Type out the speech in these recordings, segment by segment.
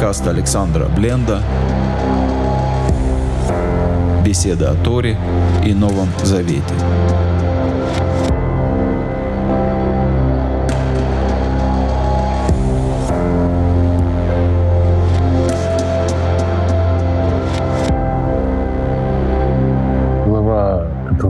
Подкаст Александра Бленда. Беседа о Торе и Новом Завете.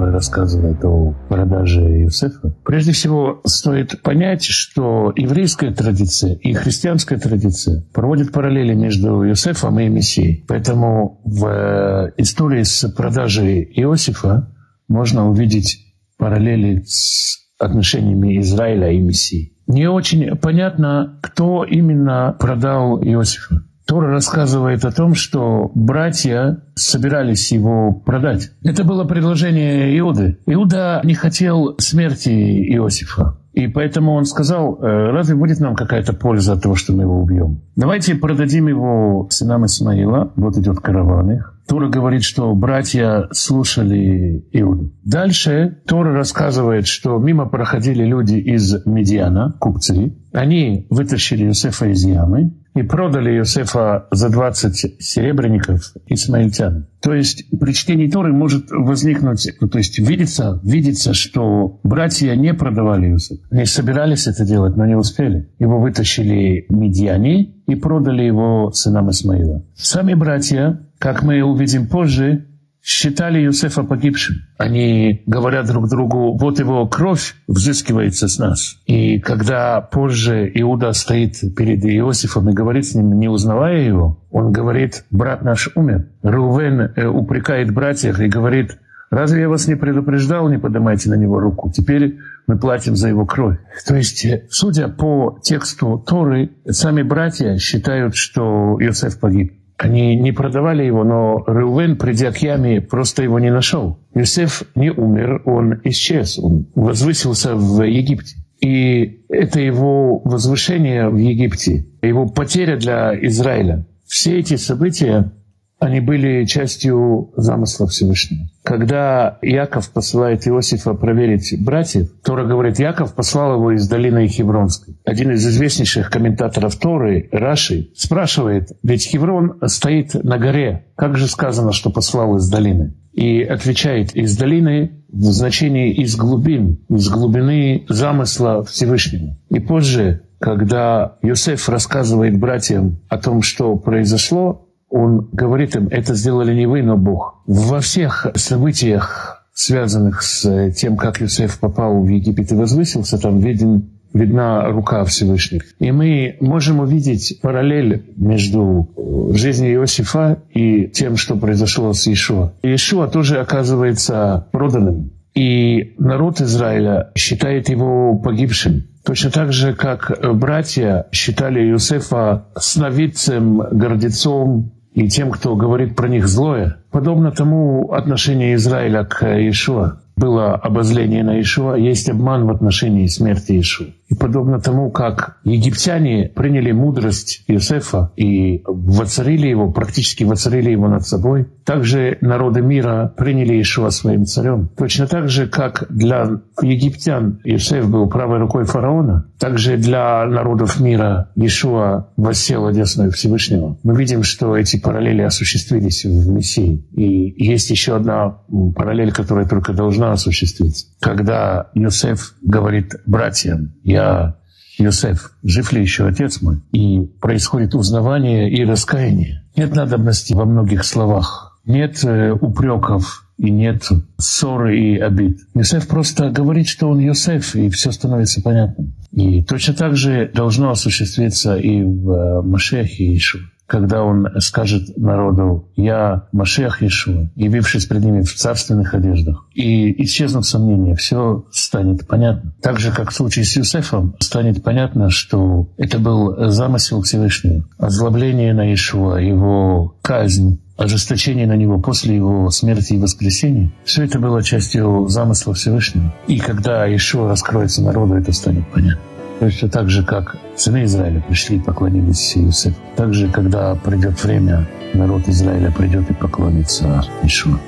Рассказывает о продаже Иосифа. Прежде всего, стоит понять, что еврейская традиция и христианская традиция проводят параллели между Иосифом и Мессией. Поэтому в э, истории с продажей Иосифа можно увидеть параллели с отношениями Израиля и Мессии. Не очень понятно, кто именно продал Иосифа. Тора рассказывает о том, что братья собирались его продать. Это было предложение Иуды. Иуда не хотел смерти Иосифа. И поэтому он сказал, «Э, разве будет нам какая-то польза от того, что мы его убьем? Давайте продадим его сынам Исмаила. Вот идет караван их. Тора говорит, что братья слушали Иуду. Дальше Тора рассказывает, что мимо проходили люди из Медиана, купцы. Они вытащили Иосифа из ямы и продали Иосифа за 20 серебряников исмаильтян. То есть при чтении Торы может возникнуть, ну, то есть видится, видится, что братья не продавали Иосифа. Они собирались это делать, но не успели. Его вытащили медиане и продали его сынам Исмаила. Сами братья, как мы увидим позже, считали Юсефа погибшим. Они говорят друг другу, вот его кровь взыскивается с нас. И когда позже Иуда стоит перед Иосифом и говорит с ним, не узнавая его, он говорит, брат наш умер. Рувен э, упрекает братьев и говорит, разве я вас не предупреждал, не поднимайте на него руку? Теперь мы платим за его кровь. То есть, э, судя по тексту Торы, сами братья считают, что Иосиф погиб. Они не продавали его, но Реувен, придя к яме, просто его не нашел. Юсеф не умер, он исчез, он возвысился в Египте. И это его возвышение в Египте, его потеря для Израиля. Все эти события они были частью замысла Всевышнего. Когда Яков посылает Иосифа проверить братьев, Тора говорит, Яков послал его из долины Хевронской. Один из известнейших комментаторов Торы, Раши, спрашивает, ведь Хеврон стоит на горе, как же сказано, что послал из долины? И отвечает, из долины в значении из глубин, из глубины замысла Всевышнего. И позже, когда Юсеф рассказывает братьям о том, что произошло, он говорит им, это сделали не вы, но Бог. Во всех событиях, связанных с тем, как Юсеф попал в Египет и возвысился, там виден видна рука Всевышних. И мы можем увидеть параллель между жизнью Иосифа и тем, что произошло с Иешуа. Иешуа тоже оказывается проданным. И народ Израиля считает его погибшим. Точно так же, как братья считали Иосифа сновидцем, гордецом, и тем, кто говорит про них злое, подобно тому отношение Израиля к Иешуа было обозление на Иешуа, есть обман в отношении смерти Иешуа. И подобно тому, как египтяне приняли мудрость Иосифа и воцарили его, практически воцарили его над собой, также народы мира приняли Иешуа своим царем. Точно так же, как для египтян Иосиф был правой рукой фараона, также для народов мира Иешуа воссел одесную Всевышнего. Мы видим, что эти параллели осуществились в Мессии. И есть еще одна параллель, которая только должна осуществиться. Когда Иосиф говорит братьям, я Иосиф, жив ли еще отец мой? И происходит узнавание и раскаяние. Нет надобности во многих словах. Нет э, упреков и нет ссоры и обид. Иосиф просто говорит, что он Иосиф, и все становится понятным. И точно так же должно осуществиться и в э, Машехе Иешуа когда он скажет народу «Я Машех Иешуа», явившись пред ними в царственных одеждах, и исчезнут сомнения, все станет понятно. Так же, как в случае с Юсефом, станет понятно, что это был замысел Всевышнего, озлобление на Иешуа, его казнь, ожесточение на него после его смерти и воскресения, все это было частью замысла Всевышнего. И когда Ишуа раскроется народу, это станет понятно. Точно так же, как сыны Израиля пришли и поклонились Иосифу. Также, когда придет время, народ Израиля придет и поклонится Ишуа.